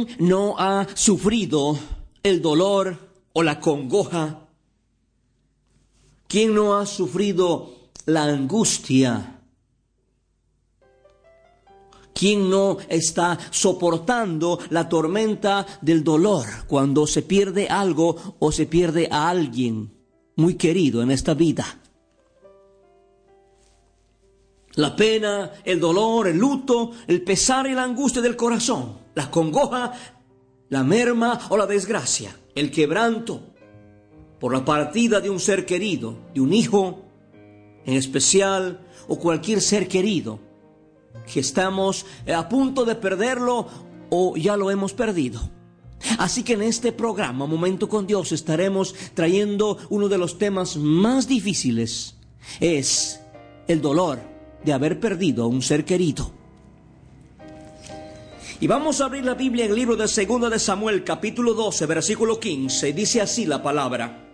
¿Quién no ha sufrido el dolor o la congoja? ¿Quién no ha sufrido la angustia? ¿Quién no está soportando la tormenta del dolor cuando se pierde algo o se pierde a alguien muy querido en esta vida? La pena, el dolor, el luto, el pesar y la angustia del corazón, la congoja, la merma o la desgracia, el quebranto por la partida de un ser querido, de un hijo en especial o cualquier ser querido, que estamos a punto de perderlo o ya lo hemos perdido. Así que en este programa, Momento con Dios, estaremos trayendo uno de los temas más difíciles. Es el dolor de haber perdido a un ser querido. Y vamos a abrir la Biblia en el libro de 2 de Samuel, capítulo 12, versículo 15. Dice así la palabra.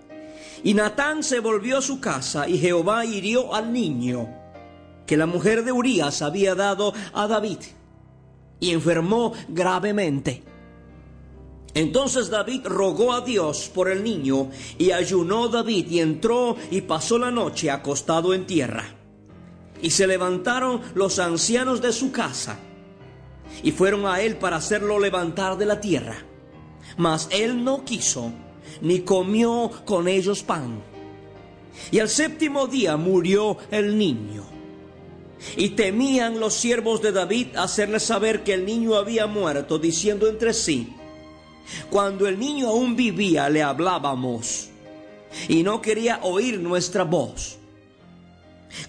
Y Natán se volvió a su casa y Jehová hirió al niño que la mujer de Urías había dado a David y enfermó gravemente. Entonces David rogó a Dios por el niño y ayunó David y entró y pasó la noche acostado en tierra. Y se levantaron los ancianos de su casa y fueron a él para hacerlo levantar de la tierra. Mas él no quiso, ni comió con ellos pan. Y al séptimo día murió el niño. Y temían los siervos de David hacerle saber que el niño había muerto, diciendo entre sí, cuando el niño aún vivía le hablábamos, y no quería oír nuestra voz.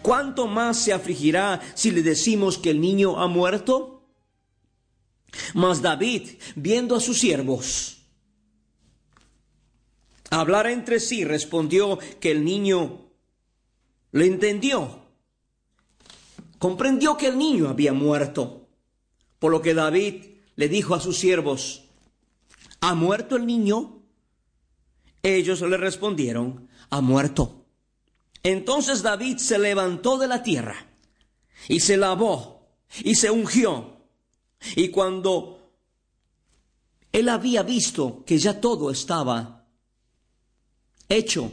¿Cuánto más se afligirá si le decimos que el niño ha muerto? Mas David, viendo a sus siervos hablar entre sí, respondió que el niño le entendió. Comprendió que el niño había muerto. Por lo que David le dijo a sus siervos, ¿ha muerto el niño? Ellos le respondieron, ha muerto. Entonces David se levantó de la tierra y se lavó y se ungió. Y cuando él había visto que ya todo estaba hecho,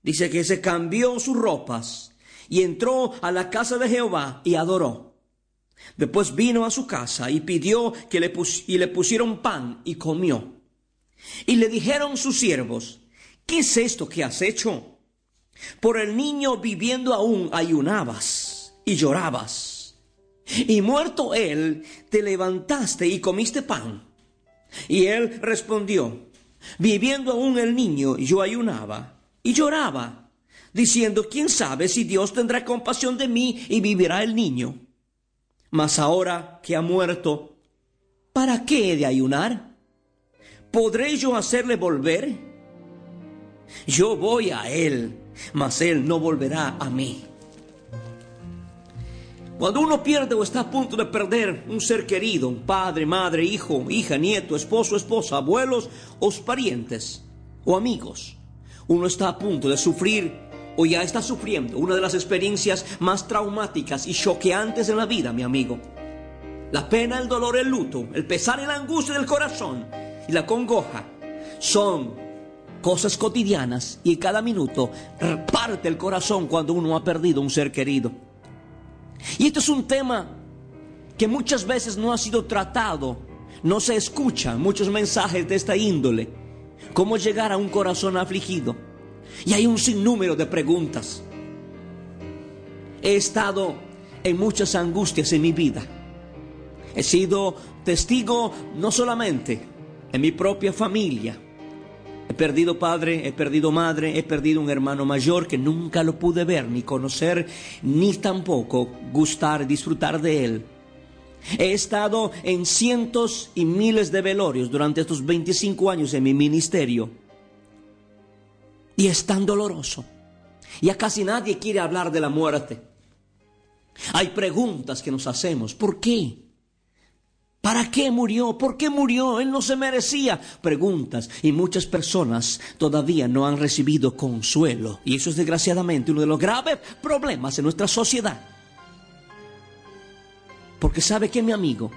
dice que se cambió sus ropas y entró a la casa de Jehová y adoró. Después vino a su casa y pidió que le, pus y le pusieron pan y comió. Y le dijeron sus siervos, ¿qué es esto que has hecho? Por el niño viviendo aún ayunabas y llorabas. Y muerto él, te levantaste y comiste pan. Y él respondió, viviendo aún el niño, yo ayunaba y lloraba, diciendo, ¿quién sabe si Dios tendrá compasión de mí y vivirá el niño? Mas ahora que ha muerto, ¿para qué he de ayunar? ¿Podré yo hacerle volver? Yo voy a él mas Él no volverá a mí. Cuando uno pierde o está a punto de perder un ser querido, un padre, madre, hijo, hija, nieto, esposo, esposa, abuelos o parientes o amigos, uno está a punto de sufrir o ya está sufriendo una de las experiencias más traumáticas y choqueantes en la vida, mi amigo. La pena, el dolor, el luto, el pesar y la angustia del corazón y la congoja son cosas cotidianas y cada minuto parte el corazón cuando uno ha perdido un ser querido. Y esto es un tema que muchas veces no ha sido tratado, no se escuchan muchos mensajes de esta índole. ¿Cómo llegar a un corazón afligido? Y hay un sinnúmero de preguntas. He estado en muchas angustias en mi vida. He sido testigo no solamente en mi propia familia, He perdido padre, he perdido madre, he perdido un hermano mayor que nunca lo pude ver, ni conocer, ni tampoco gustar, disfrutar de él. He estado en cientos y miles de velorios durante estos 25 años en mi ministerio. Y es tan doloroso. Ya casi nadie quiere hablar de la muerte. Hay preguntas que nos hacemos. ¿Por qué? ¿Para qué murió? ¿Por qué murió? Él no se merecía. Preguntas. Y muchas personas todavía no han recibido consuelo. Y eso es desgraciadamente uno de los graves problemas en nuestra sociedad. Porque sabe que mi amigo,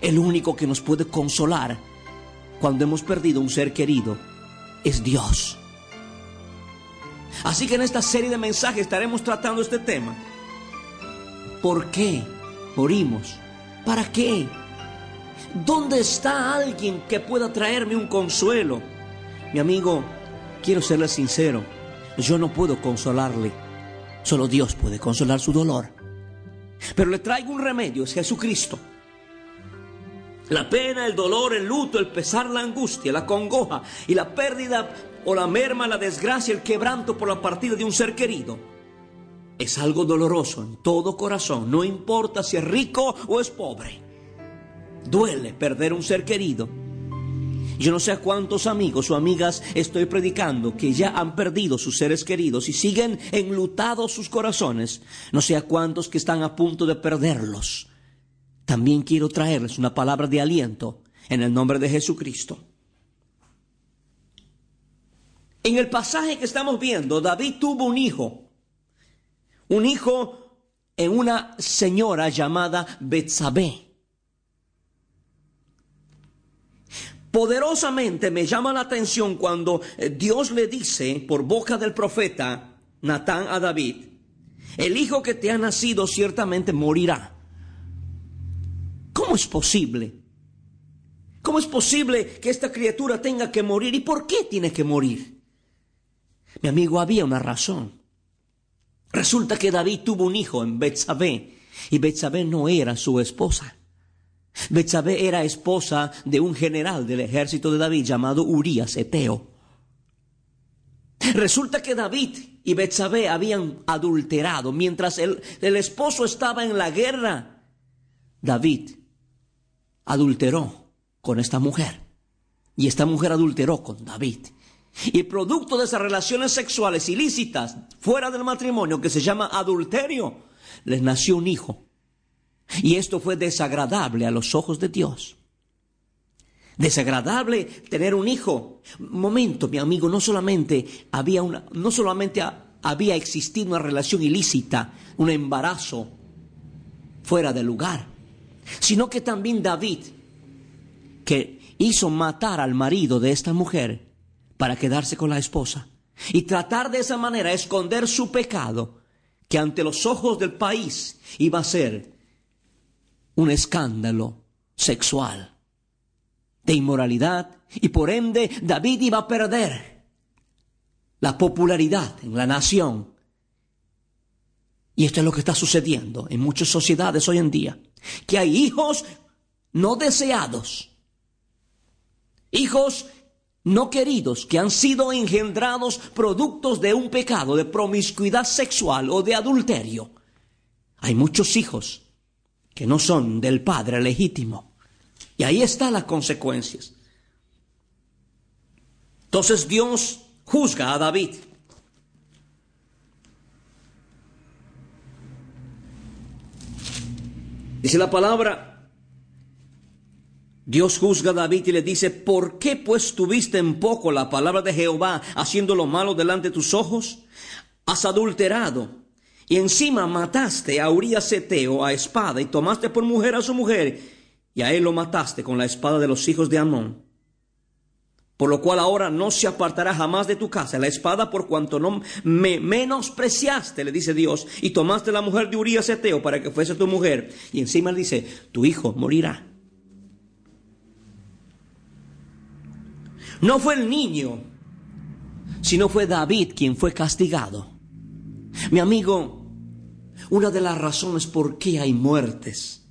el único que nos puede consolar cuando hemos perdido un ser querido es Dios. Así que en esta serie de mensajes estaremos tratando este tema. ¿Por qué morimos? ¿Para qué? ¿Dónde está alguien que pueda traerme un consuelo? Mi amigo, quiero serle sincero, yo no puedo consolarle, solo Dios puede consolar su dolor. Pero le traigo un remedio, es Jesucristo. La pena, el dolor, el luto, el pesar, la angustia, la congoja y la pérdida o la merma, la desgracia, el quebranto por la partida de un ser querido. Es algo doloroso en todo corazón, no importa si es rico o es pobre. Duele perder un ser querido. Yo no sé a cuántos amigos o amigas estoy predicando que ya han perdido sus seres queridos y siguen enlutados sus corazones. No sé a cuántos que están a punto de perderlos. También quiero traerles una palabra de aliento en el nombre de Jesucristo. En el pasaje que estamos viendo, David tuvo un hijo. Un hijo en una señora llamada Betsabé. Poderosamente me llama la atención cuando eh, Dios le dice por boca del profeta Natán a David, el hijo que te ha nacido ciertamente morirá. ¿Cómo es posible? ¿Cómo es posible que esta criatura tenga que morir? ¿Y por qué tiene que morir? Mi amigo, había una razón. Resulta que David tuvo un hijo en Betsabé y Betsabé no era su esposa. Betsabé era esposa de un general del ejército de David llamado Urías Eteo. Resulta que David y Betsabé habían adulterado mientras el, el esposo estaba en la guerra. David adulteró con esta mujer y esta mujer adulteró con David. Y producto de esas relaciones sexuales ilícitas fuera del matrimonio que se llama adulterio, les nació un hijo y esto fue desagradable a los ojos de Dios. Desagradable tener un hijo. Momento, mi amigo, no solamente había una, no solamente había existido una relación ilícita, un embarazo fuera de lugar, sino que también David, que hizo matar al marido de esta mujer para quedarse con la esposa y tratar de esa manera esconder su pecado, que ante los ojos del país iba a ser un escándalo sexual de inmoralidad y por ende David iba a perder la popularidad en la nación. Y esto es lo que está sucediendo en muchas sociedades hoy en día, que hay hijos no deseados, hijos no queridos que han sido engendrados productos de un pecado de promiscuidad sexual o de adulterio. Hay muchos hijos que no son del Padre legítimo. Y ahí están las consecuencias. Entonces Dios juzga a David. Dice la palabra, Dios juzga a David y le dice, ¿por qué pues tuviste en poco la palabra de Jehová haciendo lo malo delante de tus ojos? Has adulterado y encima mataste a Urias Eteo a espada y tomaste por mujer a su mujer y a él lo mataste con la espada de los hijos de Amón. Por lo cual ahora no se apartará jamás de tu casa la espada por cuanto no me menospreciaste, le dice Dios, y tomaste la mujer de Urias Eteo para que fuese tu mujer. Y encima le dice, tu hijo morirá. No fue el niño, sino fue David quien fue castigado. Mi amigo, una de las razones por qué hay muertes,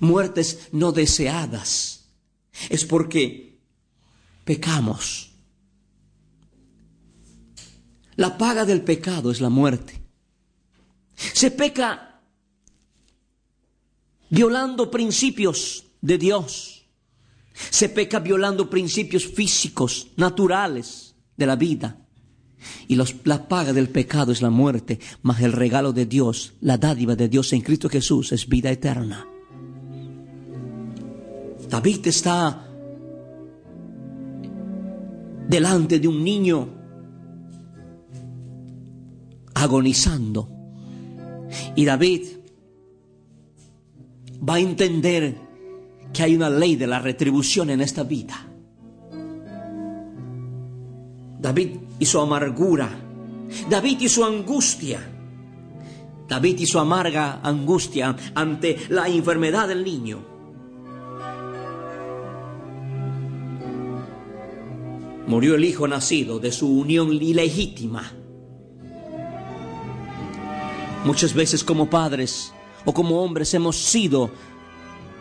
muertes no deseadas, es porque pecamos La paga del pecado es la muerte. Se peca violando principios de Dios. Se peca violando principios físicos, naturales de la vida. Y la paga del pecado es la muerte, mas el regalo de Dios, la dádiva de Dios en Cristo Jesús es vida eterna. David está delante de un niño agonizando. Y David va a entender que hay una ley de la retribución en esta vida. David y su amargura, David y su angustia, David y su amarga angustia ante la enfermedad del niño. Murió el hijo nacido de su unión ilegítima. Muchas veces como padres o como hombres hemos sido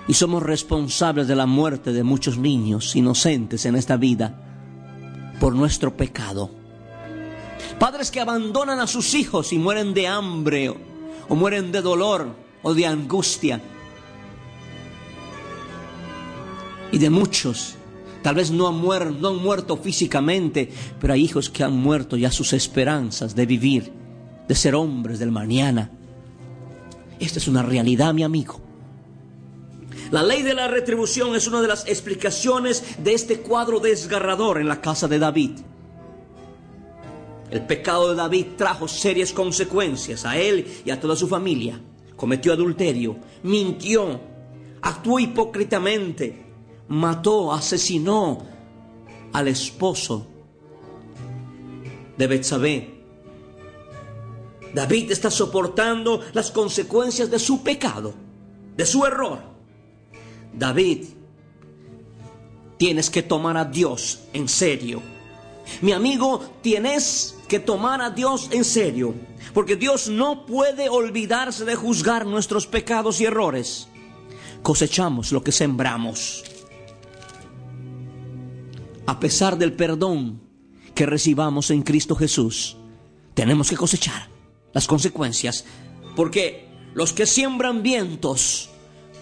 y somos responsables de la muerte de muchos niños inocentes en esta vida por nuestro pecado. Padres que abandonan a sus hijos y mueren de hambre o, mueren de dolor o de angustia. Y de muchos, tal vez no han, muerto, no han muerto físicamente, pero hay hijos que han muerto ya sus esperanzas de vivir, de ser hombres del mañana. Esta es una realidad, mi amigo. La ley de la retribución es una de las explicaciones de este cuadro desgarrador en la casa de David. El pecado de David trajo serias consecuencias a él y a toda su familia. Cometió adulterio, mintió, actuó hipócritamente, mató, asesinó al esposo de Betsabé. David está soportando las consecuencias de su pecado, de su error. David, tienes que tomar a Dios en serio. Mi amigo, tienes que tomar a Dios en serio, porque Dios no puede olvidarse de juzgar nuestros pecados y errores. Cosechamos lo que sembramos. A pesar del perdón que recibamos en Cristo Jesús, tenemos que cosechar las consecuencias, porque los que siembran vientos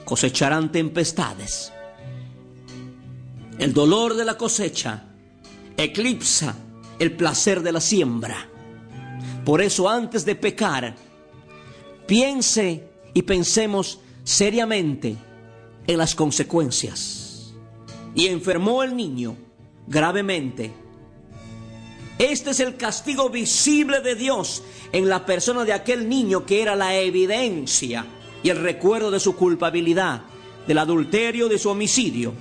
cosecharán tempestades. El dolor de la cosecha eclipsa el placer de la siembra. Por eso antes de pecar, piense y pensemos seriamente en las consecuencias. Y enfermó el niño gravemente. Este es el castigo visible de Dios en la persona de aquel niño que era la evidencia y el recuerdo de su culpabilidad, del adulterio, de su homicidio.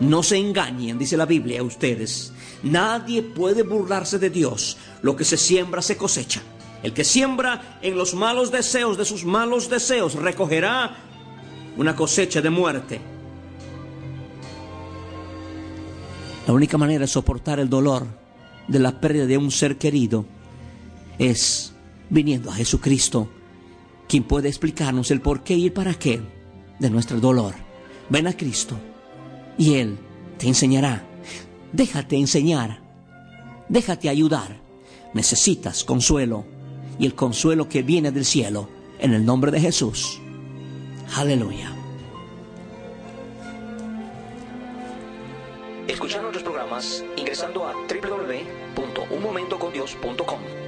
No se engañen, dice la Biblia a ustedes. Nadie puede burlarse de Dios. Lo que se siembra se cosecha. El que siembra en los malos deseos de sus malos deseos recogerá una cosecha de muerte. La única manera de soportar el dolor de la pérdida de un ser querido es viniendo a Jesucristo quien puede explicarnos el por qué y el para qué de nuestro dolor. Ven a Cristo y Él te enseñará. Déjate enseñar. Déjate ayudar. Necesitas consuelo y el consuelo que viene del cielo en el nombre de Jesús. Aleluya. Escuchar nuestros programas ingresando a www.unmomentocondios.com.